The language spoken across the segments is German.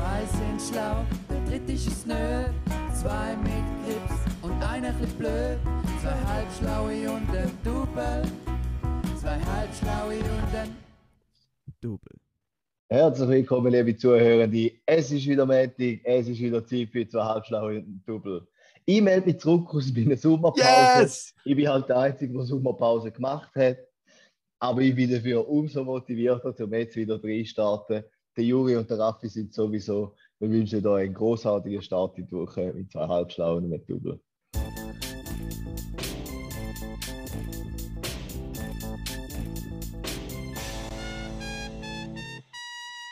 Zwei sind schlau, der dritte ist es nö. Zwei mit Grips und einer bisschen blöd. Zwei halbschlaue und ein Double. Zwei halbschlaue und ein Double. Herzlich willkommen, liebe Zuhörende. Es ist wieder Montag, es ist wieder Zeit für zwei halbschlaue und ein Double. Ich melde mich zurück aus meiner Sommerpause. Yes! Ich bin halt der Einzige, der Sommerpause gemacht hat. Aber ich bin dafür umso motivierter, um jetzt wieder reinstarten. Der Juri und der Raffi sind sowieso. Wir wünschen euch einen großartigen Start in die Woche mit zwei halbschlauen und einem Double.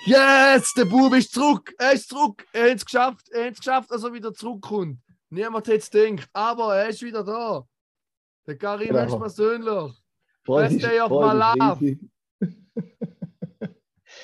Yes! Der Bub ist zurück! Er ist zurück! Er hat es geschafft! Er hat es geschafft, dass er wieder zurückkommt. Niemand hätte es gedacht, aber er ist wieder da. Der Karim Genau. ist persönlich. Best day of my life.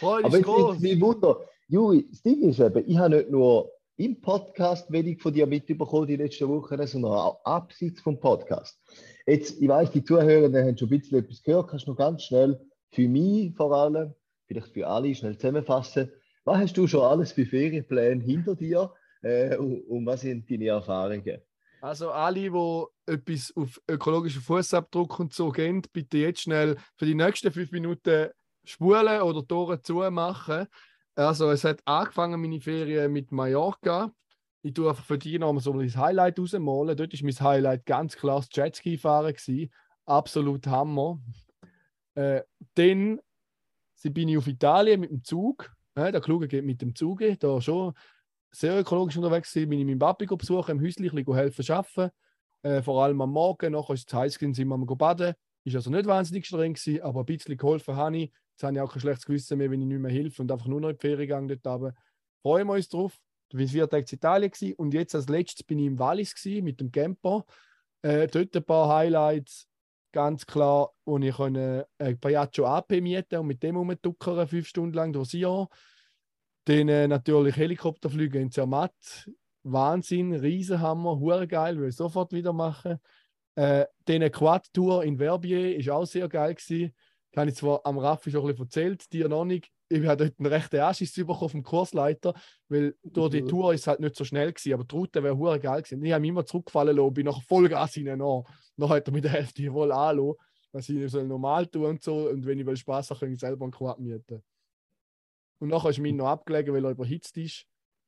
Freude Aber ist groß. mich Wunder. Juri, das Ding ist eben, ich habe nicht nur im Podcast wenig von dir mitbekommen die letzten Wochen, sondern auch abseits vom Podcast. Jetzt, ich weiß, die Zuhörenden haben schon ein bisschen etwas gehört. Kannst du noch ganz schnell für mich vor allem, vielleicht für alle, schnell zusammenfassen? Was hast du schon alles für Ferienpläne hinter dir äh, und, und was sind deine Erfahrungen? Also alle, die etwas auf ökologischen Fußabdruck und so gehen, bitte jetzt schnell für die nächsten fünf Minuten spulen oder Tore zumachen. Also es hat angefangen, meine Ferien mit Mallorca. Ich tue einfach für die noch so ein Highlight rausmalen. Dort war mein Highlight ganz klar das Jetski fahren. gewesen. Absolut Hammer. Äh, dann bin ich auf Italien mit dem Zug. Äh, der Kluge geht mit dem Zug. Da schon sehr ökologisch unterwegs gewesen, bin ich meinen Papi besuchen, im Häuschen ein helfen arbeiten. Äh, vor allem am Morgen, nachher ist es heiß gewesen, sind wir am baden. Ist also nicht wahnsinnig streng gewesen, aber ein bisschen geholfen habe ich. Jetzt habe ich auch kein schlechtes Gewissen mehr, wenn ich nicht mehr helfe und einfach nur noch in die Ferien gegangen dort runter. Freuen wir uns drauf. Ich war vier Tage in Italien gewesen, und jetzt als letztes bin ich im Wallis gewesen, mit dem Camper. Äh, dort ein paar Highlights, ganz klar, wo ich ein Piaggio AP mieten und mit dem rumtuckern, fünf Stunden lang durchs Jahr. Dann äh, natürlich Helikopterflüge in Zermatt. Wahnsinn, Riesenhammer, hure geil, will ich sofort wieder machen. Äh, dann eine Quad-Tour in Verbier ist auch sehr geil gewesen. Das habe ich zwar am Raffi schon ein bisschen erzählt, dir noch nicht. Ich habe dort einen rechten Anschiss bekommen vom Kursleiter, weil durch die Mhm. Tour ist es halt nicht so schnell gewesen, aber die Route wäre hure geil gewesen. Ich habe mich immer zurückgefallen lassen, bin nach Vollgas hinein. Dann hat er mit der Hälfte wohl anlassen, dass ich soll normal tun und so. Und wenn ich will Spaß habe, kann ich selber einen Quad mieten. Und nachher ist mein noch abgelegen, weil er überhitzt ist.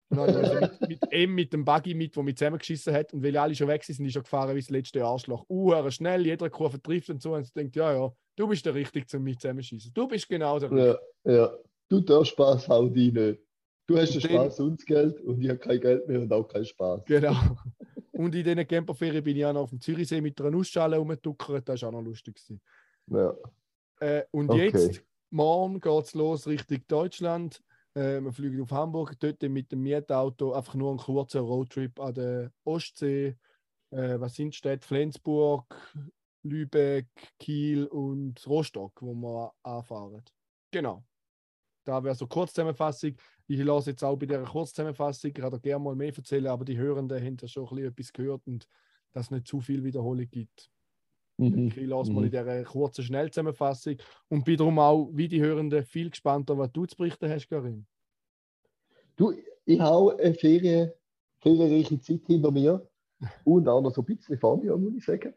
Und dann also mit, mit ihm, mit dem Buggy mit, der mich zusammengeschissen hat. Und weil alle schon weg sind, ist er gefahren wie das letzte Arschloch. Uh, schnell, jeder Kurve trifft und so. Und ich denkt, ja, ja, du bist der Richtige, zum mich zusammenschießen. Du bist genau der Richtige. Ja, ja. Du darfst Spaß, hau die nicht. Du hast den Spaß und das Geld und ich habe kein Geld mehr und auch keinen Spaß. Genau. Und in diesen Camperferien bin ich auch noch auf dem Zürichsee mit einer Nussschale rumgetuckert. Das war auch noch lustig. gewesen. Ja. Äh, und Okay. jetzt, morgen geht es los Richtung Deutschland. Äh, wir fliegen auf Hamburg, dort mit dem Mietauto einfach nur einen kurzen Roadtrip an der Ostsee. Äh, was sind Städte? Flensburg, Lübeck, Kiel und Rostock, wo wir anfahren. Genau. Da wäre so Kurzzusammenfassung. Ich lasse jetzt auch bei dieser Kurzzusammenfassung, ich kann da gerne mal mehr erzählen, aber die Hörenden haben ja schon ein bisschen etwas gehört und dass es nicht zu viel Wiederholung gibt. Mhm. Ich lasse mal Mhm. in dieser kurzen Schnellzusammenfassung und bin darum auch, wie die Hörenden, viel gespannter, was du zu berichten hast, Karim. Du, ich habe eine Ferien, ferienreiche Zeit hinter mir und auch noch so ein bisschen vor mir, muss ich sagen.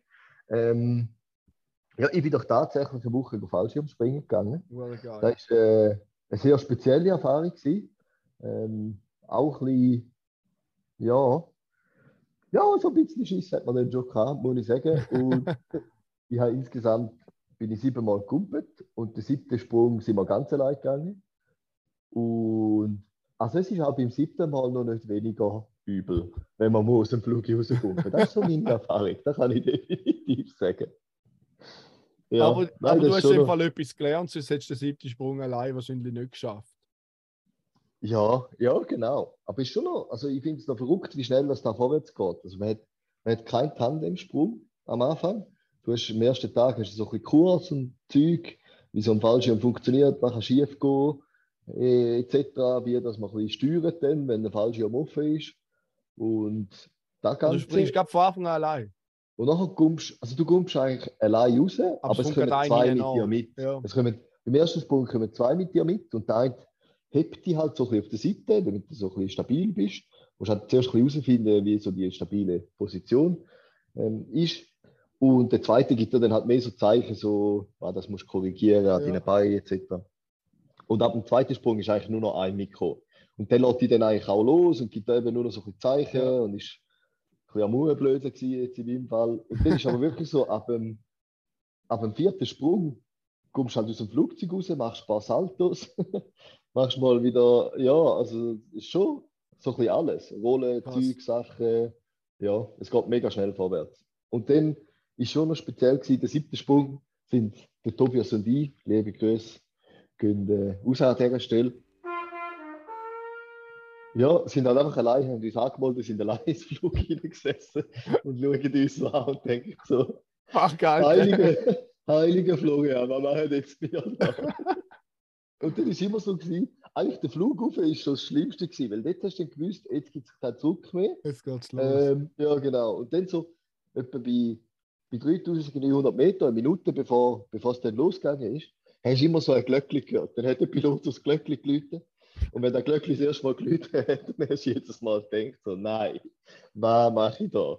Ähm, ja, ich bin doch tatsächlich eine Woche auf Fallschirmspringen gegangen. Well. Das war äh, eine sehr spezielle Erfahrung. gewesen. Ähm, auch ein bisschen, ja, ja, so ein bisschen Schiss hat man dann schon gehabt, muss ich sagen. Und ich habe insgesamt bin ich siebenmal gekumpelt und der siebte Sprung sind wir ganz allein gegangen. Und also es ist auch beim siebten Mal noch nicht weniger übel, wenn man mal aus dem Flug rauskommt. Das ist so meine Erfahrung, das kann ich definitiv sagen. Ja, aber nein, aber du hast im noch- Fall etwas gelernt, sonst hättest du den siebten Sprung allein wahrscheinlich nicht geschafft. Ja, ja, genau. Aber ist schon noch, also ich finde es noch verrückt, wie schnell das da vorwärts geht. Also man hat, man hat keinen Tandemsprung am Anfang. Du hast am ersten Tag hast du so ein bisschen Kurs und Zeug, wie so ein Fallschirm funktioniert, man kann schief gehen, etc., wie dass man ein bisschen steuert dann, wenn der Fallschirm offen ist. Und da Also du Ganze. springst gerade von Anfang an allein. Und nachher kommst also du kommst eigentlich allein raus, aber, es es kommen zwei mit dir mit. Ja. Es kommen, Im ersten Sprung kommen zwei mit dir mit und der eine hebt die halt so ein bisschen auf der Seite, damit du so ein bisschen stabil bist. Du musst halt zuerst ein bisschen herausfinden, wie so die stabile Position ähm, ist. Und der zweite gibt dir dann halt mehr so Zeichen, so, ah, das musst du korrigieren an Ja. deinen Beinen etc. Und ab dem zweiten Sprung ist eigentlich nur noch ein Mikro. Und dann lässt die dann eigentlich auch los und gibt eben nur noch so ein bisschen Zeichen Ja. und ist ein bisschen am Murenblöden gewesen jetzt in meinem Fall. Und dann ist aber wirklich so, ab dem, ab dem vierten Sprung kommst du halt aus dem Flugzeug raus, machst ein paar Saltos, machst mal wieder, ja, also ist schon so ein bisschen alles. Rollen, Krass. Zeug, Sachen, ja, es geht mega schnell vorwärts. Und dann ist schon noch speziell gewesen, der siebte Sprung sind der Tobias und ich, liebe Grüße, gehen äh, raus an dieser Stelle. Ja, sind halt einfach allein, haben uns angemeldet, sind allein ins Flug hineingesessen und schauen uns an und denken so, Ach, geil. Heilige, heilige Florian, was machen jetzt wir da? Und dann ist immer so gewesen, eigentlich der Flug rauf ist schon das Schlimmste gewesen, weil dort hast du dann gewusst, jetzt gibt es keinen Zurück mehr. Jetzt geht's los. Ähm, ja, genau. Und dann so etwa bei, bei 3900 Meter, eine Minute bevor, bevor es dann losgegangen ist, hast du immer so ein Glöckchen gehört. Dann hat der Pilot das Glöckchen geläutet. Und wenn der Glöckchen das erste Mal geläutet hat, dann hast du jedes Mal gedacht, so, nein, was mache ich da?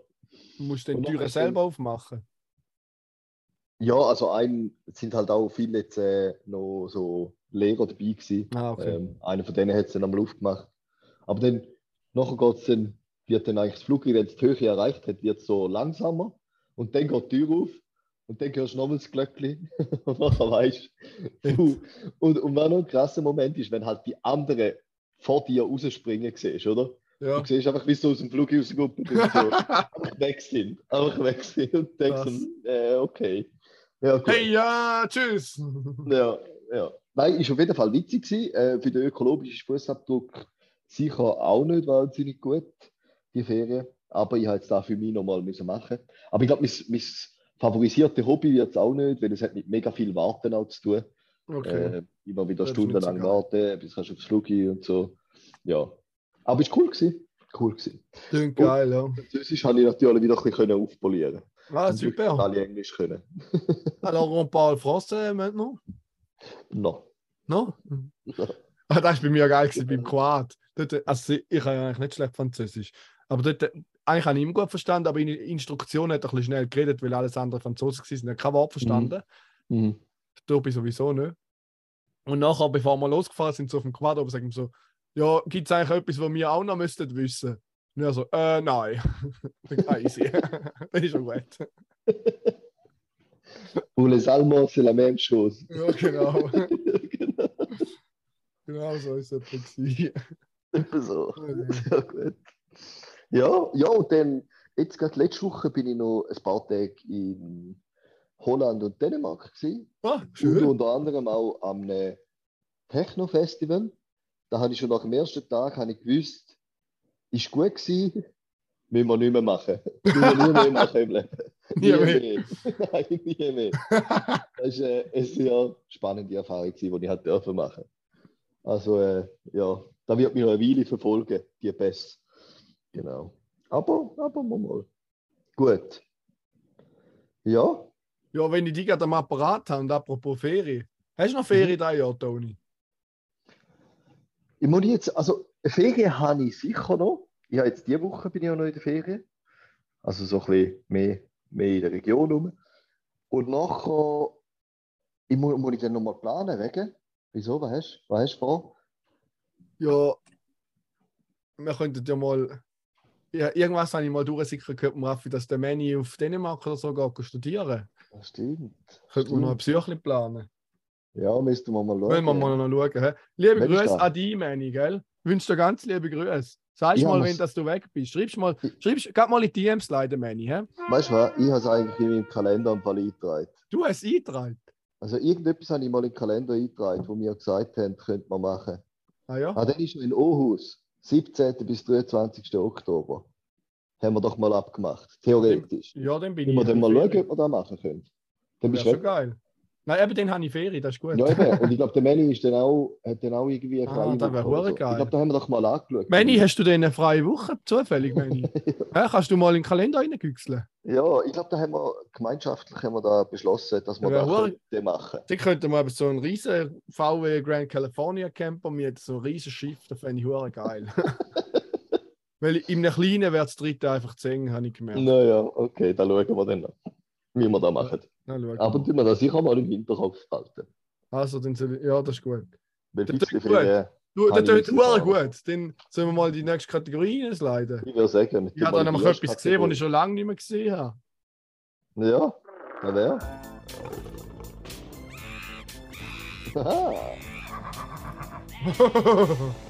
du musst den Türen selber aufmachen. Ja, also ein sind halt auch viele jetzt äh, noch so Lehrer dabei gewesen. Ah, okay. Ähm, einer von denen hat es dann einmal aufgemacht. Aber dann, nachher geht's dann, wird dann eigentlich das Fluggerät, wenn es die Höhe erreicht hat, wird so langsamer. Und dann geht die Tür auf. Und dann hörst du nochmal das Glöckchen. und nachher weißt du. Und, und was noch ein krasser Moment ist, wenn halt die anderen vor dir rausspringen siehst, oder? Ja. Du siehst einfach, wie sie aus dem Flug rausgucken und so einfach weg sind. Einfach weg sind und denkst, äh, okay. Ja, gut. Hey, ja, tschüss. Ja, ja. Nein, ist auf jeden Fall witzig gewesen. Äh, für den ökologischen Fußabdruck sicher auch nicht wahnsinnig gut, die Ferien. Aber ich habe jetzt da für mich nochmal müssen machen. Aber ich glaube, mein, mein favorisierte Hobby wird es auch nicht, weil es hat mit mega viel Warten auch zu tun. Okay. Äh, immer wieder Das stundenlang warten, bis kannst du aufs Flug gehen und so. Ja. Aber es war cool gewesen. Cool gewesen. Klingt geil, ja. Französisch habe ich natürlich wieder ein bisschen können aufpolieren. Ah, super. alle Englisch können. Alors, on parle français maintenant? No. No? No. Das war bei mir geil gewesen, beim Kroat. Dort, also, ich habe ja eigentlich nicht schlecht Französisch. Aber dort, eigentlich habe ich ihn gut verstanden, aber in der Instruktion hat er ein bisschen schnell geredet, weil alles andere Franzosen waren. Ich habe kein Wort verstanden. Mhm. Tobi sowieso nicht. Und nachher, bevor wir losgefahren sind, so auf dem Quad oben, sagen so, ja, gibt es eigentlich etwas, was wir auch noch müssten wissen? Und er so, äh, nein. Dann easy. Dann ist schon gut. Les Allemands, c'est la même chose. Ja, genau. genau. genau so ist es. Etwa so. Sehr gut. Ja, ja, und dann, jetzt gerade letzte Woche bin ich noch ein paar Tage in Holland und Dänemark gewesen. Ah, Und schön. unter anderem auch am einem Techno-Festival. Da habe ich schon nach dem ersten Tag habe ich gewusst, ist gut gewesen, müssen wir nicht mehr machen. Müssen wir nie mehr machen im Leben. Nie mehr. Nein, nie mehr. Das war äh, eine sehr spannende Erfahrung, die ich halt dürfen machen. Also äh, ja, da wird mich noch eine Weile verfolgen, die Pässe. Genau. Aber, aber mal, mal. Gut. Ja, Ja, wenn ich die gerade am Apparat habe und apropos Ferien. Hast du noch Ferien da Jahr, Toni? Ich muss jetzt, also Ferien habe ich sicher noch. Ich habe jetzt diese Woche bin ich auch noch in der Ferien. Also so ein bisschen mehr, mehr in der Region rum. Und nachher ich muss, muss ich dann nochmal planen, wegen. Wieso? Was hast, was hast du vor? Ja, wir könnten ja mal. Ja, irgendwas habe ich mal durchsickern gehört, Raffi, dass der Manny auf Dänemark oder so geht studieren. Das stimmt. Könnten wir noch ein Psychli planen. Ja, müssten wir mal schauen. Wollen wir mal noch schauen. Hä? Liebe ich Grüße an dich, Manny, gell? Wünsche dir ganz liebe Grüße. Sagst Ja, mal, muss- wenn dass du weg bist. Schreibst mal, Ich- schreibst, geh mal in die DMs leider, Manny. Hä? Weißt du was? Ich habe es eigentlich in meinem Kalender am Fall eingetragen. Du hast es eingetragen. Also irgendetwas habe ich mal in den Kalender eingetragen, wo wir gesagt haben, könnte man machen. Ah ja? Ah, dann ist er in Aarhus, 17. bis 23. Oktober. Haben wir doch mal abgemacht, theoretisch. Ja, dann bin wir ich. dann in mal schauen, ob wir das machen können. Dann bist du schon geil. Nein, eben den habe ich Ferien, das ist gut. Ja, eben. Und ich glaube, der Manny ist dann auch, hat dann auch irgendwie eine Ah, freie das wär Woche oder hure so. geil. Ich glaube, da haben wir doch mal angeschaut. Manny, hast du denn eine freie Woche zufällig, Manny? ja, kannst du mal in den Kalender reingüchseln? Ja, ich glaube, da haben wir gemeinschaftlich haben wir da beschlossen, dass wir das könnten machen. Dann könnten wir so einen riesen VW Grand California Camper mit so einem riesen Schiff, das fände ich hure geil. Weil in einem kleinen wäre das dritte einfach zu eng, habe ich gemerkt. Naja, okay, dann schauen wir dann, wie wir das machen. Na, schau Aber mal. tun wir das sicher mal im Hinterkopf behalten. Also, dann soll ich, ja, das ist gut. Weil Das gut. Du, das tut erfahren. gut. Dann sollen wir mal die nächste Kategorie einsliden. ich würde sagen, Ich habe da nämlich etwas gesehen, was ich schon lange nicht mehr gesehen habe. Ja, na wer? Aha,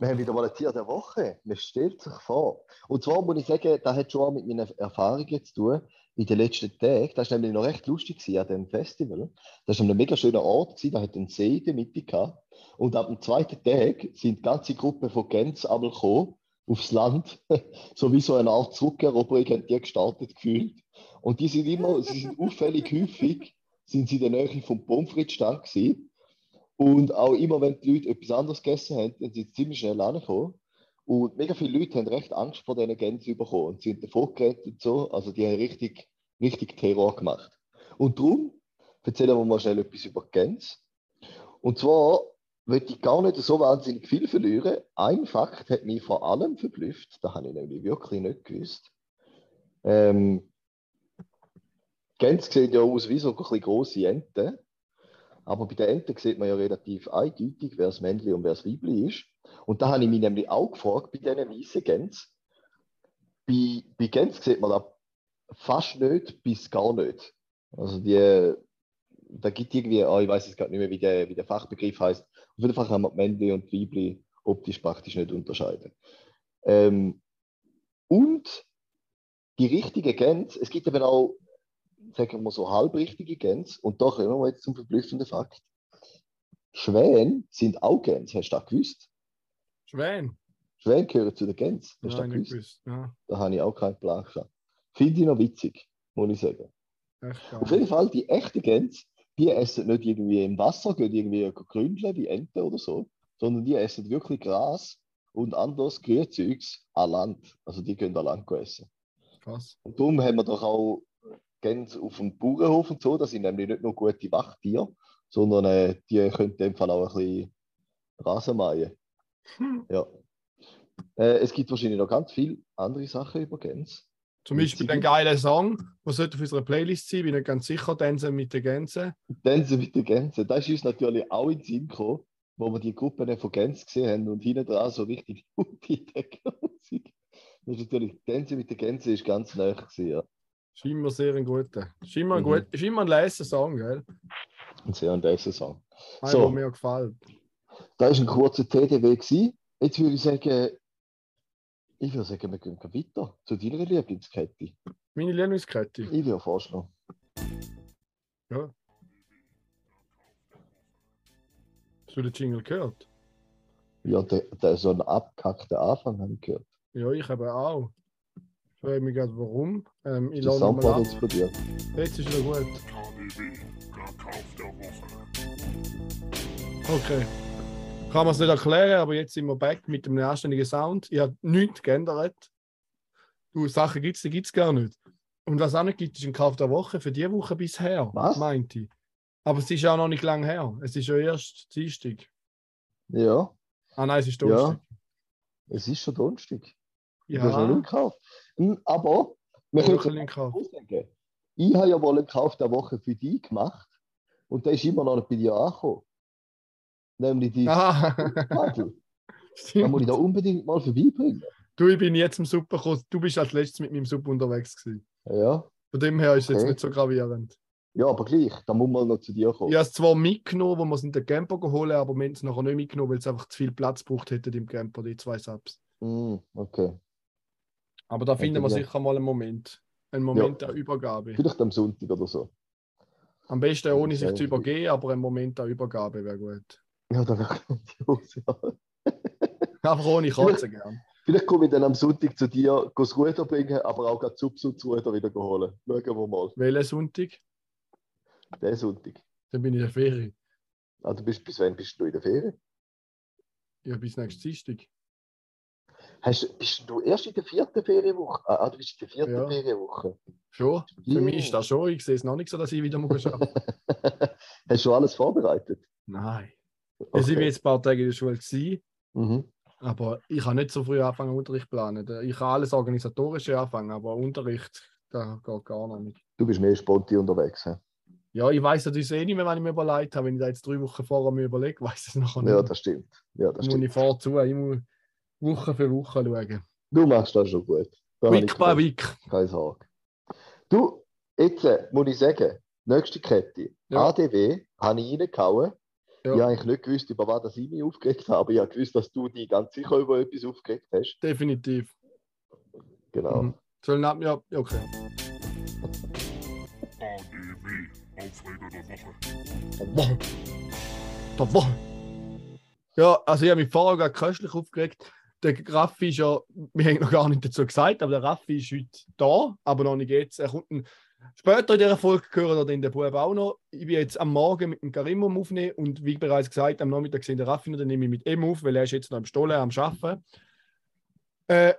wir haben wieder mal ein Tier der Woche. Man stellt sich vor. Und zwar muss ich sagen, das hat schon auch mit meinen Erfahrungen zu tun in den letzten Tagen. Das war nämlich noch recht lustig an diesem Festival. Das war ein mega schöner Ort, da hat einen See in der Mitte gehabt. Und ab dem zweiten Tag sind ganze Gruppe von Gens einmal gekommen, aufs Land. so wie so eine Art Zurückeroberung haben die gestartet gefühlt. Und die sind immer, sie sind auffällig häufig, sind sie in der Nähe vom Pommes frites Stand gewesen. Und auch immer, wenn die Leute etwas anderes gegessen haben, dann sind sie ziemlich schnell angekommen. Und mega viele Leute haben recht Angst vor diesen Gänsen bekommen und sind davon gerannt und so. Also die haben richtig, richtig Terror gemacht. Und darum erzählen wir mal schnell etwas über Gänse. Und zwar möchte ich gar nicht so wahnsinnig viel verlieren. Ein Fakt hat mich vor allem verblüfft, da habe ich nämlich wirklich nicht gewusst. Ähm, Gänse sehen ja aus wie so ein bisschen grosse Enten. Aber bei den Enten sieht man ja relativ eindeutig, wer das Männchen und wer das Weibli ist. Und da habe ich mich nämlich auch gefragt, bei diesen weißen Gänsen. Bei, bei Gänsen sieht man das fast nicht bis gar nicht. Also die, da gibt irgendwie, ah, ich weiß jetzt gerade nicht mehr, wie der, wie der Fachbegriff heißt. Auf jeden Fall kann man Männchen und Weibli optisch praktisch nicht unterscheiden. Ähm, und die richtigen Gänse, es gibt eben auch, sagen wir so, halbrichtige Gänse. Und da kommen wir jetzt zum verblüffenden Fakt. Schwäne sind auch Gänse, hast du das gewusst? Schwän. Schwäne gehören zu den Gänsen, hast du das gewusst? gewusst. Ja, Da habe ich auch keinen Plan gehabt. Finde ich noch witzig, muss ich sagen. Auf jeden Fall, die echten Gänse, die essen nicht irgendwie im Wasser, gehen irgendwie gründeln wie Enten oder so, sondern die essen wirklich Gras und anderes Grünzeugs an Land. Also die können an Land essen. Krass. Und darum haben wir doch auch Gänse auf dem Bauernhof und so. Das sind nämlich nicht nur gute Wachtiere, sondern äh, die können in dem Fall auch ein bisschen Rasen mähen. Hm. Ja. Äh, es gibt wahrscheinlich noch ganz viele andere Sachen über Gänse. Zum Beispiel ein geiler Song, der sollte auf unserer Playlist sein, bin nicht ganz sicher, Tänze mit den Gänsen. Tänze mit den Gänsen. Das ist uns natürlich auch in den Sinn gekommen, wo wir die Gruppe von Gänsen gesehen haben und hinten dran so richtig gute Techno-Musik. Das ist natürlich, Tänze mit den Gänsen ist ganz nah gewesen, ja. Ist immer sehr ein guter. Ist immer ein, Mhm. gut, ist ein leiser Song, gell? Ein sehr ein dieser Song. Einer, So. mir gefällt. Da war ein kurzer TDW. Gewesen. Jetzt würde ich sagen, ich würde sagen, wir gehen weiter zu deiner Lieblingskette. Meine Lieblingskette. Ich würde vorschlagen. Ja. Hast du den Jingle gehört? Ja, der, der so ein abgehackter Anfang habe ich gehört. Ja, ich habe auch. Ich frage mich gerade, warum. Ähm, ich Ist das Soundboard ab. explodiert? Jetzt ist wieder gut. KDW, Kauf der Woche. Okay. Kann man es nicht erklären, aber jetzt sind wir back mit einem anständigen Sound. Ich habe nichts geändert. Du, Sachen gibt es, die gibt es gar nicht. Und was auch nicht gibt, ist ein Kauf der Woche für die Woche bisher, Was? meinte ich. Aber es ist auch noch nicht lang her. Es ist ja erst Dienstag. Ja, Ah nein, es ist Ja. Donnerstag. es ist schon Donnerstag. Ja, Du hast noch nicht gekauft. Hm, Aber wir ich können aussagen. Ich habe ja mal einen Kauf der Woche für dich gemacht und der ist immer noch nicht bei dir angekommen. Nämlich die Ah, Paddel. Da stimmt. muss ich da unbedingt mal vorbeibringen. Du, ich bin jetzt im Super. Du bist als letztes mit meinem Sub unterwegs gewesen. Ja, Von dem her ist es jetzt Okay. nicht so gravierend. ja aber gleich, da muss man noch zu dir kommen. Ich habe es zwar mitgenommen, wo wir es in den Camper geholt haben, aber wir haben es nachher nicht mitgenommen, weil es einfach zu viel Platz braucht hätte im Camper, die zwei Subs. Hm, okay. Aber da finden wir ja. sicher mal einen Moment. Einen Moment der Übergabe. Vielleicht am Sonntag oder so. Am besten ohne sich Ja, zu übergehen, aber ein Moment der Übergabe wäre gut. Ja, da wäre grandios. Ja. Einfach ohne Katzen gern. Vielleicht komme ich dann am Sonntag zu dir, das Ruder bringen, aber auch gerade das Ruder wieder holen. Schauen wir mal. Welchen Sonntag? Der Sonntag. Dann bin ich in der Ferie. Ah, du bist, bis wann bist du in der Ferien? Ja, bis nächstes Dienstag. Hast, bist du erst in der vierten Ferienwoche? Ah, du bist in der vierten Ja. Ferienwoche. Schon? Für mich ist das schon. Ich sehe es noch nicht so, dass ich wieder muss arbeiten Hast du alles vorbereitet? Nein. Also ich bin jetzt ein paar Tage in der Schule gewesen, Mhm. aber ich kann nicht so früh anfangen, Unterricht zu planen. Ich kann alles Organisatorische anfangen, aber Unterricht, da geht gar nicht. Du bist mehr sponti unterwegs. He? Ja, ich weiß natürlich eh nicht mehr, wann ich mir überlegt habe. Wenn ich da jetzt drei Wochen vorher mir überlege, weiß ich es noch nicht. Ja, das stimmt. Ja, das muss stimmt. ich vorzu. Ich muss Woche für Woche schauen. Du machst das schon gut. Da Week by keine- Week. Keine Sorge. Du, jetzt äh, muss ich sagen, nächste Kette. Ja. ADW habe ich reingehauen. Ja. Ich habe eigentlich nicht gewusst, über was ich mich aufgeregt habe, aber ich habe gewusst, dass du dich ganz sicher über etwas aufgeregt hast. Definitiv. Genau. Mhm. Sollen ab, ja, ja, okay. ADW, Aufreger der Woche. Woche. Der Woche. Ja, also ich habe mich vorher gerade köstlich aufgeregt. Der Raffi ist ja, wir haben noch gar nicht dazu gesagt, aber der Raffi ist heute da, aber noch nicht jetzt. Er kommt später in dieser Folge hören oder in der Bub auch noch. Ich bin jetzt am Morgen mit dem Karim am Aufnehmen und wie bereits gesagt, am Nachmittag sind der Raffi noch, dann nehme ich mit ihm auf, weil er ist jetzt noch am Stollen, am Arbeiten. Äh,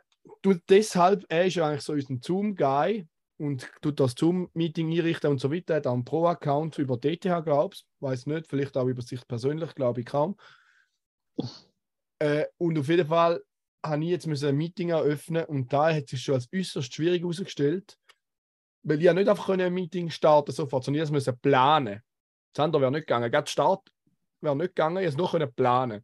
deshalb, er ist ja eigentlich so unser Zoom-Guy und tut das Zoom-Meeting einrichten und so weiter. Er hat auch einen Pro-Account über DTH, glaube ich. Weiß nicht, vielleicht auch über sich persönlich, glaube ich kaum. Äh, und auf jeden Fall habe ich jetzt ein Meeting eröffnen und da hat sich schon als äußerst schwierig herausgestellt, weil ich nicht einfach ein Meeting starten sofort, sondern ich musste planen. Das andere wäre nicht gegangen. Gerade Start wäre nicht gegangen, ich noch können planen.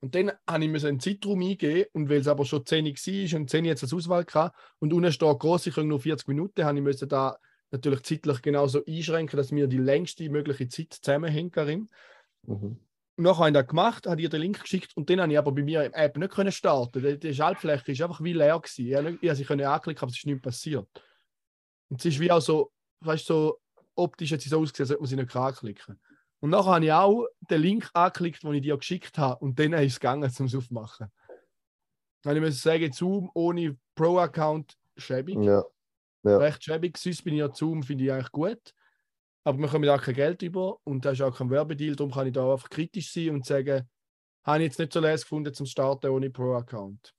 Und dann habe ich einen Zeitraum eingeben und weil es aber schon 10 Uhr war und 10 Uhr jetzt als Auswahl gehabt und unten steht groß, ich nur 40 Minuten, habe ich müssen da natürlich zeitlich genauso einschränken, dass wir die längste mögliche Zeit zusammenhängen, Karim. Mhm. Und nachher habe ich das gemacht, habe ihr den Link geschickt und dann habe ich aber bei mir im App nicht können starten. Die, die Schaltfläche ist einfach wie leer gewesen. Ich habe nicht- ich habe sie können anklicken, aber es ist nichts passiert. Und es ist wie auch so, weißt du, so optisch hat sie so ausgesehen, als man sie nicht anklicken. Und nachher habe ich auch den Link angeklickt, den ich dir geschickt habe und dann ist es gegangen, um es aufzumachen. Dann muss ich sagen, Zoom ohne Pro-Account schäbig Ja. Ja. recht schäbig. Sonst bin ich ja Zoom, finde ich eigentlich gut. Aber wir kommen auch kein Geld über und da ist auch kein Werbedeal. Darum kann ich da einfach kritisch sein und sagen, habe ich jetzt nicht so leise gefunden zum Starten ohne Pro-Account.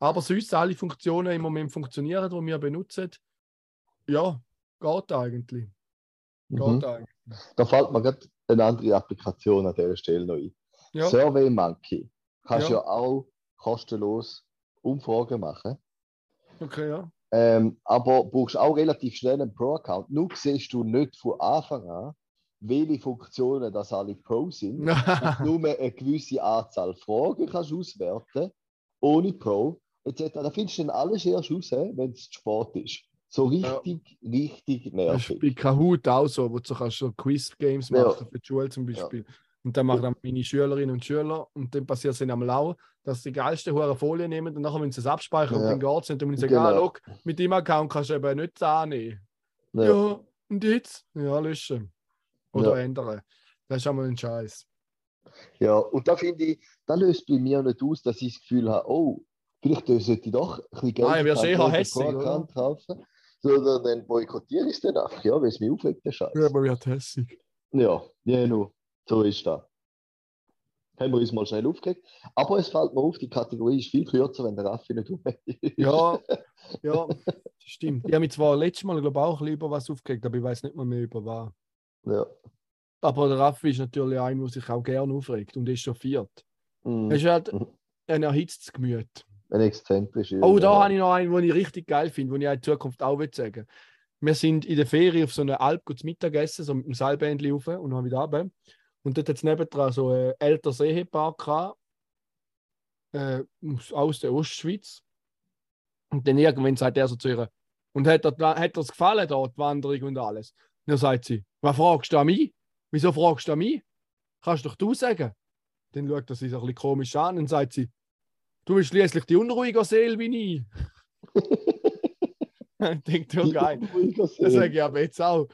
Aber sonst alle Funktionen im Moment funktionieren, die wir benutzen. Ja, geht eigentlich. Geht Mhm. eigentlich. Da fällt mir gerade eine andere Applikation an dieser Stelle noch ein. Ja, Survey Monkey. Kannst Ja. ja. auch kostenlos Umfragen machen. okay, ja. Ähm, aber brauchst auch relativ schnell einen Pro-Account. Nur siehst du nicht von Anfang an, welche Funktionen das alle Pro sind. nur eine gewisse Anzahl Fragen kannst du auswerten, ohne Pro, etc. Da findest du dann alles erst raus, wenn es spät ist. So richtig, richtig Das ist bei nervig. Kahoot auch so, wo du so kannst so Quiz-Games Ja. machen für die Schule zum Beispiel. Und dann machen dann meine Schülerinnen und Schüler und dann passiert es dann am Lau, dass sie die geilste hohe Folie nehmen und nachher müssen sie es abspeichern Ja. und dann geht es. Und dann sagen, ah, Genau. look, mit dem Account kannst du eben nicht das annehmen. Ja. Ja. und jetzt? Ja, löschen. Oder Ja. ändern. Das ist einmal ein Scheiß. ja, und da finde ich, da löst bei mir nicht aus, dass ich das Gefühl habe, oh, vielleicht sollte ich doch ein bisschen Geld Nein, wirst in die eher Pro-Account kaufen. Sondern dann boykottiere ich es dann einfach, ja, weil es mich aufregt, der Scheiß. Ja, aber wird hässig. Ja, genau. So ist das. Haben wir uns mal schnell aufgeregt. Aber es fällt mir auf, die Kategorie ist viel kürzer, wenn der Raffi nicht rum ist. Ja, ja, das stimmt. Ich habe mich zwar letztes Mal, glaube ich, auch ein bisschen über was aufgeregt, aber ich weiß nicht mehr, mehr über was. ja. Aber der Raffi ist natürlich ein, der sich auch gerne aufregt und ist chauffiert. Mhm. Er ist halt Mhm. ein erhitztes Gemüt. Ein exzentrischer. Oh, da ja. habe ich noch einen, den ich richtig geil finde, den ich in Zukunft auch will sagen Wir sind in der Ferie auf so einer Alp gut Mittagessen, so mit dem Seilbändchen rauf und dann wieder runter. Und dort hat es nebendran so ein älteres Ehepaar gehabt, äh, aus- der Ostschweiz. Und dann irgendwann sagt er so zu ihr, und hat er hat das gefallen, da, die Wanderung und alles? Und dann sagt sie, was fragst du an mich? Wieso fragst du an mich? Kannst doch du sagen. Dann schaut er sie so ein bisschen komisch an und sagt sie, du bist schließlich die unruhige Seele wie ich. ich denke, ja geil. Das sage ich aber jetzt auch.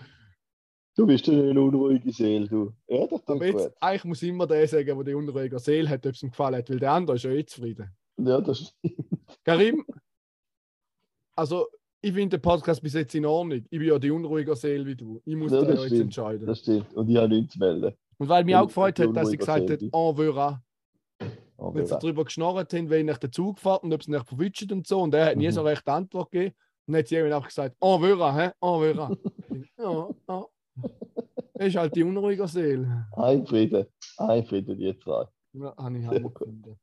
Du bist eine unruhige Seele, du. Ja, das Aber jetzt, gut. eigentlich muss immer der sagen, der die unruhige Seele hat, ob es ihm gefallen hat, weil der andere ist ja eh zufrieden. Ja, das Karim, also ich finde den Podcast bis jetzt in Ordnung. Ich bin ja die unruhige Seele wie du. Ich muss Ja, da jetzt stimmt. entscheiden. Das stimmt. Und ich habe nichts zu melden. Und weil mich Ja, auch gefreut hat, dass sie gesagt hat, Seele. en verra. Aber Wenn sie darüber geschnorrt haben, wenn ich den Zug fahrt und ob sie nicht verwünscht und so. Und er hat nie Mhm. so recht Antwort gegeben. Und dann hat sie irgendwann einfach gesagt, en verra, hä? En verra. ja, ja. Ist halt die unruhige Seele. Ein Frieden. Ein Frieden, die zwei. Ja, habe ich auch gefunden.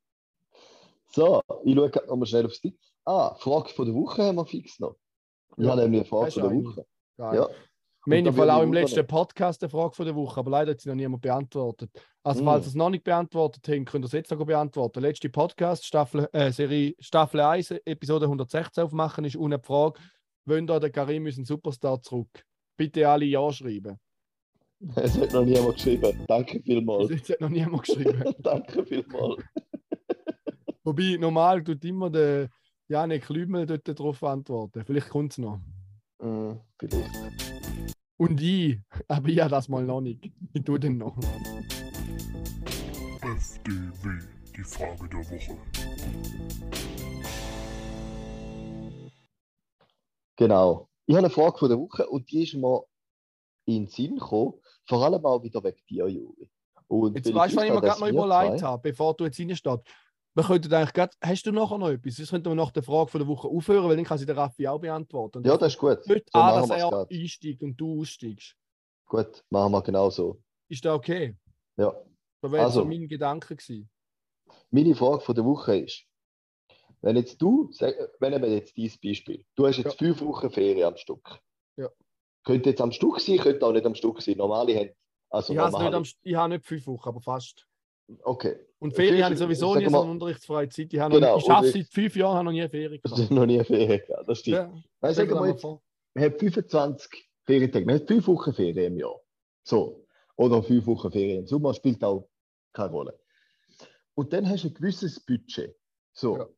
So, ich schaue gerade nochmal schnell aufs Ding. Ah, Frage von der Woche haben wir fix noch. Ich Ja, habe nämlich eine Frage von der eine? Woche. Geil. Ja. Wir haben auch im letzten Podcast eine Frage von der Woche, aber leider hat sie noch niemand beantwortet. Also, Mm. falls ihr es noch nicht beantwortet habt, könnt ihr es jetzt noch beantworten. Letzte Podcast, Staffel, äh, Serie, Staffel 1, Episode 116 aufmachen, ist ohne Frage, wollen da der Karim unseren Superstar zurück? Bitte alle Ja schreiben. Es hat noch niemand geschrieben. Danke vielmals. hat noch niemand geschrieben. Danke vielmals. Wobei, normal tut immer der Janik Lümel dort drauf antworten. Vielleicht kommt es noch. Mm, vielleicht. Und ich, aber ich habe das mal noch nicht. Ich tue den noch. FDW, die Frage der Woche. Genau. Ich habe eine Frage von der Woche und die ist mir in den Sinn gekommen. Vor allem auch wieder wegen dir, Juri. Und Jetzt weißt du, was ich mir gerade wir überlegt habe, bevor du jetzt reinstehst. Wir könnten eigentlich grad, hast du nachher noch etwas? Sonst könnten wir nach der Frage von der Woche aufhören, weil dann kann sie der Raffi auch beantworten. Und Ja, ich das ist gut. will So an, dass er gerade. einsteigt und du aussteigst. Gut, machen wir genau so. Ist das okay? Ja. Das wäre Also. so mein Gedanke gewesen. Meine Frage von der Woche ist, wenn jetzt du, wenn wir jetzt dieses Beispiel, du hast jetzt fünf Wochen Ferien am Stück. Ja. Könnte jetzt am Stück sein, könnte auch nicht am Stück sein. Normale haben, also Ich habe normale. nicht, am, ich habe nicht fünf Wochen, aber fast. Okay, Und Ferien Fünf- habe ich sowieso nie so mal- eine unterrichtsfreie Zeit. Ich, habe noch, Genau, ich arbeite seit fünf Jahren habe noch nie Ferien das gehabt. ist noch nie Ferien gehabt, das stimmt. Ja, Nein, sagen wir mal jetzt, man hat 25 Ferientage, man hat fünf Wochen Ferien im Jahr. So. Oder fünf Wochen Ferien im Sommer, spielt auch keine Rolle. Und dann hast du ein gewisses Budget. So. Ja.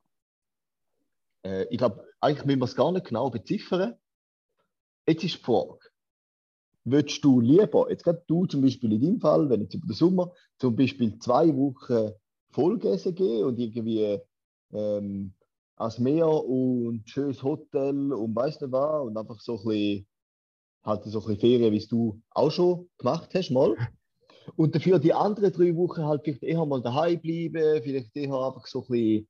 Äh, ich glaube, eigentlich müssen wir es gar nicht genau beziffern. Jetzt ist die Frage, würdest du lieber, jetzt gerade du zum Beispiel in deinem Fall, wenn jetzt über den Sommer, zum Beispiel zwei Wochen Vollgessen gehen und irgendwie ähm, ans Meer und schönes Hotel und weiß nicht was und einfach so ein bisschen, halt so ein bisschen Ferien, wie du auch schon gemacht hast, mal. Und dafür die anderen drei Wochen halt vielleicht eher mal daheim bleiben, vielleicht eher einfach so ein bisschen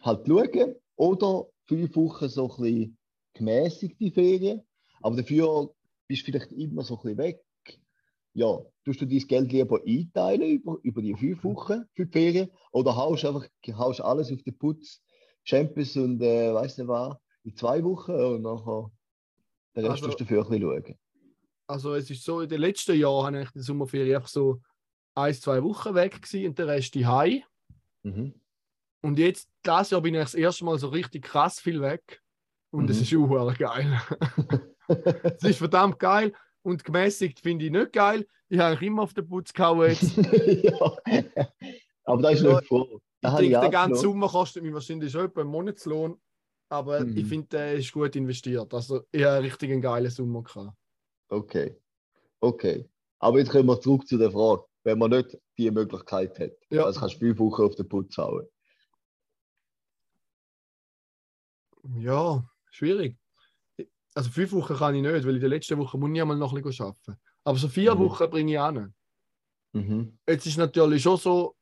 halt schauen. Oder fünf Wochen so ein bisschen gemäßigte Ferien. Aber dafür bist du vielleicht immer so ein bisschen weg. Ja, tust du dein Geld lieber einteilen über, über die fünf Wochen für die Ferien? Oder haust einfach haust alles auf den Putz, Champions und äh, weiss nicht was, in zwei Wochen und nachher den Rest Also- tust du dafür ein bisschen schauen. Also es ist so, in den letzten Jahren habe ich der Sommerferien einfach so ein, zwei Wochen weg gewesen und der Rest die Hai. Mhm. Und jetzt, das Jahr bin ich das erste Mal so richtig krass viel weg. Und es Mhm. ist auch geil. es ist verdammt geil. Und gemäßigt finde ich nicht geil. Ich habe immer auf den Putz gehauen jetzt. ja. Aber da ist Ja, nicht vor. Da Ich denke, der ganze. Sommer kostet mich wahrscheinlich schon etwa einen Monatslohn. Aber Mhm. ich finde, der ist gut investiert. Also ich habe richtig einen geilen Sommer gehabt. Okay. Okay. Aber jetzt kommen wir zurück zu der Frage. Wenn man nicht die Möglichkeit hat, Ja. also kannst du fünf Wochen auf den Putz hauen. Ja, schwierig. Also fünf Wochen kann ich nicht, weil in der letzten Woche muss ich einmal noch ein bisschen arbeiten. Aber so vier Mhm. Wochen bringe ich an. Mhm. Jetzt ist natürlich schon so,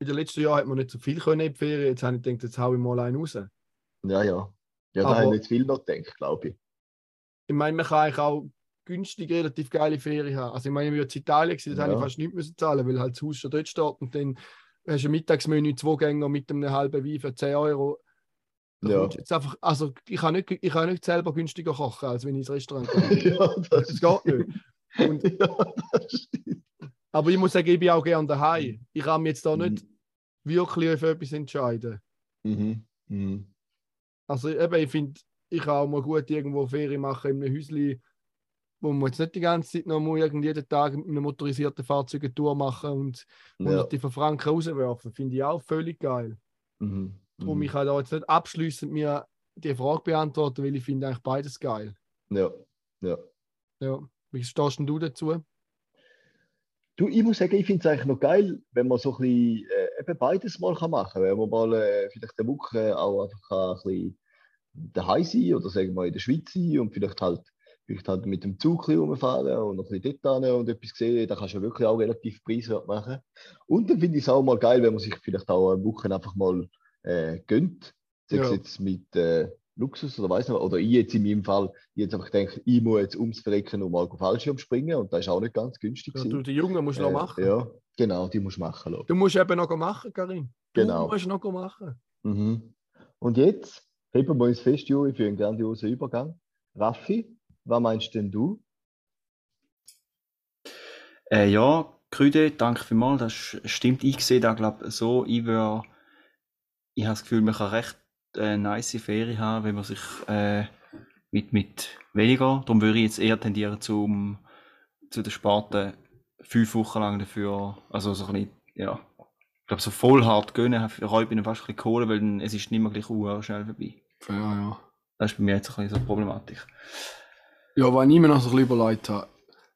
in den letzten Jahren hat man nicht so viel können in die Ferien. Jetzt habe ich gedacht, jetzt hau ich mal einen raus. Ja, ja. Ja, da Aber- haben nicht viel noch gedacht, glaube ich. Ich meine, man kann eigentlich auch günstig relativ geile Ferien haben. Also ich meine, ich war jetzt in Italien, da habe ich Ja. fast nichts müssen zahlen, weil halt das Haus schon dort steht und dann hast du ein Mittagsmenü, zwei Gänger mit einem halben Wein für 10 Euro. Ja. Jetzt einfach, also ich kann, nicht, ich kann nicht selber günstiger kochen, als wenn ich ins Restaurant gehe. ja, das, Das geht nicht. Und, ja, das stimmt. aber ich muss sagen, ich bin auch gerne daheim. Ich kann mich jetzt da nicht Mhm. wirklich für etwas entscheiden. Mhm. Mhm. Also eben, ich finde, ich kann auch mal gut irgendwo Ferien machen in einem Häuschen, wo man jetzt nicht die ganze Zeit noch mal jeden Tag mit einem motorisierten Fahrzeug eine Tour machen und Ja. hunderte von Franken rauswerfen. Finde ich auch völlig geil. Mhm. Darum, Mhm. ich kann da jetzt nicht abschließend mir die Frage beantworten, weil ich finde eigentlich beides geil. Ja. Ja. Ja. Wie stehst denn du dazu? Du, ich muss sagen, ich finde es eigentlich noch geil, wenn man so ein bisschen äh, eben beides mal kann machen kann. Wenn man mal äh, vielleicht eine Woche auch einfach kann, ein bisschen daheim sein oder sagen wir in der Schweiz sein und vielleicht halt, vielleicht halt mit dem Zug ein bisschen rumfahren und noch ein bisschen dort hin und etwas sehen. Da kannst du ja wirklich auch relativ preiswert machen. Und dann finde ich es auch mal geil, wenn man sich vielleicht auch eine Woche einfach mal äh, gönnt. Sei es Ja. jetzt mit äh, Luxus oder weiß nicht, oder ich jetzt in meinem Fall, ich jetzt einfach denke, ich muss jetzt ums Verrecken und mal auf Fallschirm springen und das ist auch nicht ganz günstig. Ja, du, die Jungen musst du noch Äh, machen. Ja, genau, die musst du machen lassen. Du musst eben noch machen, Karim. Du Genau. musst noch machen. Mhm. Und jetzt heben wir uns fest, Juri, für einen grandiosen Übergang. Raffi, was meinst denn du? Äh, ja, Krüde, danke vielmals, das stimmt. Ich sehe da, glaube so, ich würde, ich habe das Gefühl, man kann recht äh, nice Ferien haben, wenn man sich äh, mit, mit weniger, darum würde ich jetzt eher tendieren zum, zu den Sparten fünf Wochen lang dafür, also so ein bisschen, ja, ich glaube so voll hart gönnen, räume ich fast ein bisschen Kohle, weil dann, es ist nicht mehr gleich uh, schnell vorbei. Ja, ja. Das ist bei mir jetzt ein bisschen so problematisch. Ja, weil ich mir noch so ein bisschen überlegt habe,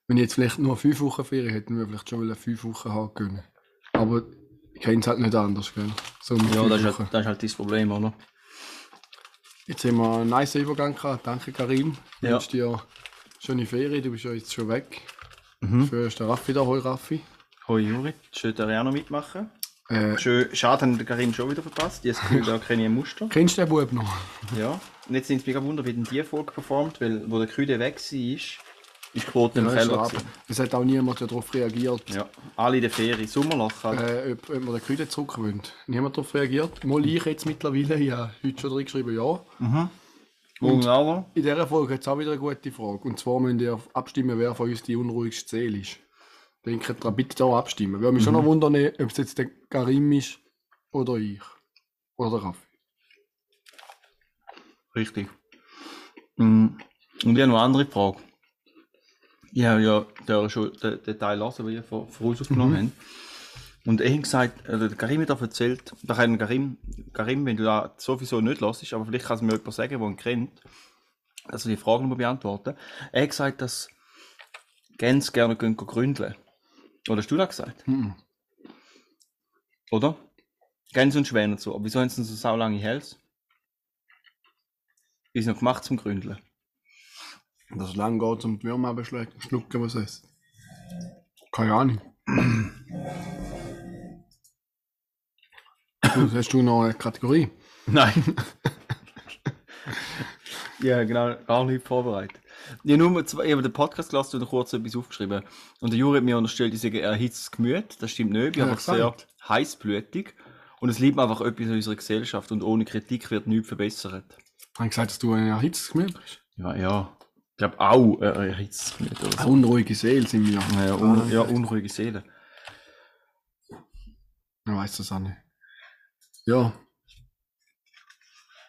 wenn ich jetzt vielleicht nur fünf Wochen Ferien hätte, wir vielleicht schon fünf Wochen haben können. Aber ich kenne es halt nicht anders, gell? So Ja, das ist, halt, das ist halt das Problem, oder? Jetzt haben wir einen nice Übergang gehabt. Danke, Karim. Ich Ja. wünsche dir schöne Ferien. Du bist ja jetzt schon weg. Mhm. Für der Raffi da. Hoi, Raffi. Hoi Juri, schön, dass ihr auch noch mitmachen. Äh, Schön, schade, haben den Karim schon wieder verpasst. Das Gefühl, da ein Muster. kennst du den Bub noch? Ja. Und jetzt sind es mega wunder, wie denn die Folge performt, weil wo der Krüde weg war, ist die Quote im Ja, ist Keller. Es hat auch niemand darauf reagiert, Ja, alle in der Ferien, Sommerloch halt. äh, ob, ob man den Krüde zurück wollen. Niemand darauf reagiert. Mal ich jetzt mittlerweile, ja, heute schon drin geschrieben, ja. Und aber, In dieser Folge hat es auch wieder eine gute Frage. Und zwar müsst ihr abstimmen, wer von uns die unruhigste Seele ist. Denkt dran, bitte auch abstimmen. Würde mich schon noch wundern, ob es jetzt der Karim ist oder ich. Oder der Raffi. richtig. Mm, Und ich habe noch eine andere Frage. Ich habe ja da schon den, den Teil lassen, den ihr vor- voraus aufgenommen habt. Und er hat gesagt, also der Karim hat erzählt, da kann Karim, Karim, wenn du da sowieso nicht hörst, aber vielleicht kann es mir jemand sagen, der ihn kennt, also die Frage nochmal beantworten. Er hat gesagt, dass Gänse gerne gehen gründeln. Oder hast du das gesagt? Mhm. Oder? Gänse und Schwäne und so. Aber wieso haben sie so saulange Hals? Die sind noch gemacht zum Gründeln. Das lang geht, um die Würmer abschlägt, schlucken, was es ist. Keine Ahnung. Hast du noch eine Kategorie? Nein. ja, genau, gar nicht vorbereitet. Ich habe nur zwei, ich habe den Podcast gelassen und kurz etwas aufgeschrieben. Und der Juri hat mir unterstellt, ich sage, er erhitztes Gemüt. Das stimmt nicht. Ich bin Ja, einfach sehr heißblütig. Und es liebt mir einfach etwas in unserer Gesellschaft und ohne Kritik wird nichts verbessert. Ich habe gesagt, dass du ein erhitztes Gemüt bist. Ja, ja. Ich glaube auch äh, ein erhitztes Gemüt oder so. unruhige Seele sind wir. Ja, un ja, unruhige Seele. Ich weiß das auch nicht. Ja.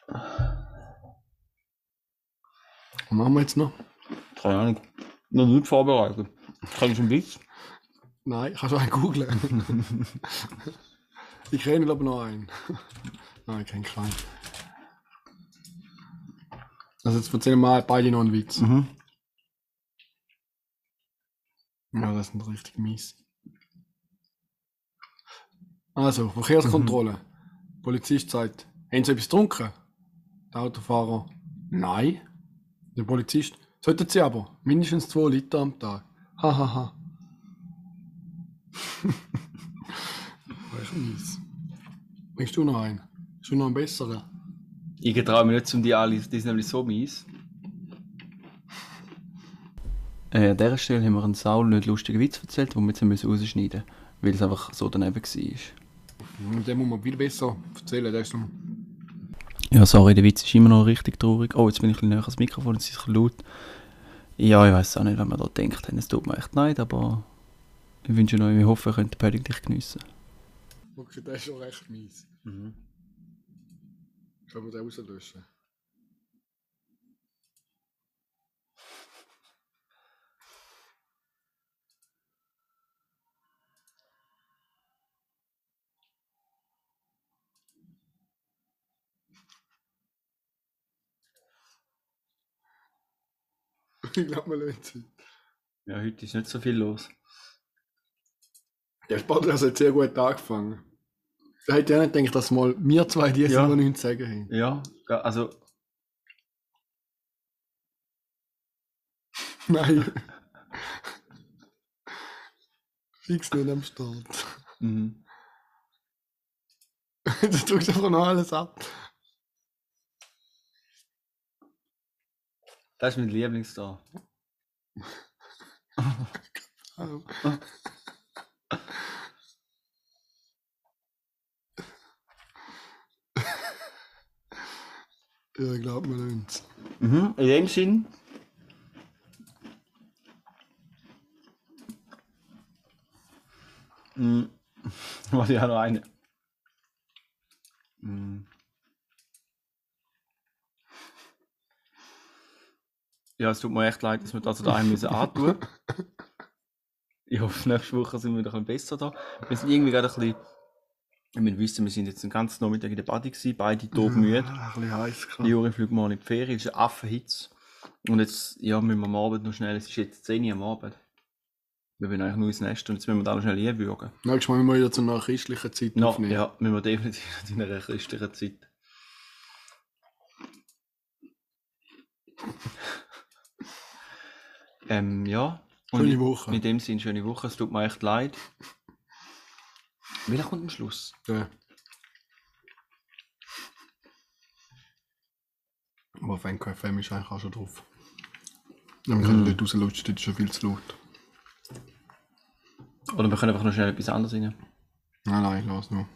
Was machen wir jetzt noch? Keine Ahnung. Noch nicht vorbereitet. Kann ich einen Witz? Nein, kannst du einen googeln? ich kenne aber noch einen. Nein, ich kenne keinen. Also jetzt erzählen wir mal beide noch einen Witz. Mhm. Ja, das sind richtig mies. Also, Verkehrskontrolle. Polizist sagt, haben Sie etwas getrunken? Der Autofahrer, nein. Der Polizist, sollten Sie aber, mindestens zwei Liter am Tag. Hahaha. das ist mies. Bringst du noch einen? Hast du noch einen besseren? Ich traue mich nicht zum die alle, die sind nämlich so mies. Äh, an dieser Stelle haben wir einen Saul nicht lustigen Witz erzählt, den wir jetzt müssen rausschneiden müssen, weil es einfach so daneben war. Den muss man viel besser erzählen. Der ist so Ja, sorry, der Witz ist immer noch richtig traurig. Oh, jetzt bin ich ein bisschen näher ans Mikrofon, jetzt ist es ein bisschen laut. Ja, ich weiß auch nicht, wenn man da denkt, es tut mir echt leid, aber ich wünsche euch, ich hoffe, ihr könnt den Pudding dich geniessen. Okay, der ist schon recht mies. Können wir den rauslöschen? Ich glaube, wir lösen Ja, heute ist nicht so viel los. Der Podcast hat sehr gut angefangen. Ich hätte ja nicht gedacht, dass mal wir zwei die ja. 97 sagen haben. Ja, also. Nein. Fix nicht am Start. Mhm. du drückst einfach noch alles ab. Das ist mein Lieblingsstar. Ja, ich glaube mir nicht. Mhm. In dem Sinn. Mhm. Warte, ich habe noch eine. Mhm. Ja, es tut mir echt leid, dass wir das da einmal müssen antun Ich hoffe, nächste Woche sind wir wieder ein bisschen besser da. Wir sind irgendwie gerade ein bisschen. Wir wissen, wir sind jetzt den ganzen Nachmittag in der Body gewesen, beide tot müde. Ein bisschen heiß. Die Juri fliegt mal in die Ferien, es ist eine Affenhitze. Und jetzt, ja, müssen wir am Abend noch schnell, es ist jetzt 10 Uhr am Abend. Wir wollen eigentlich nur ins Nest und jetzt müssen wir da noch schnell einbürgen. Nächstes Mal müssen wir wieder zu einer christlichen Zeit No, aufnehmen. ja, müssen wir definitiv in einer christlichen Zeit. ähm, ja. Und Schöne Woche. In dem Sinne, schöne Woche, es tut mir echt leid. Welcher kommt am Schluss? Ja. Aber Fanco FM ist eigentlich auch schon drauf. Wir können Mhm. dort rauslutschen, dort ist schon viel zu laut. Oder wir können einfach noch schnell etwas anderes rein. Nein, nein, lass nur.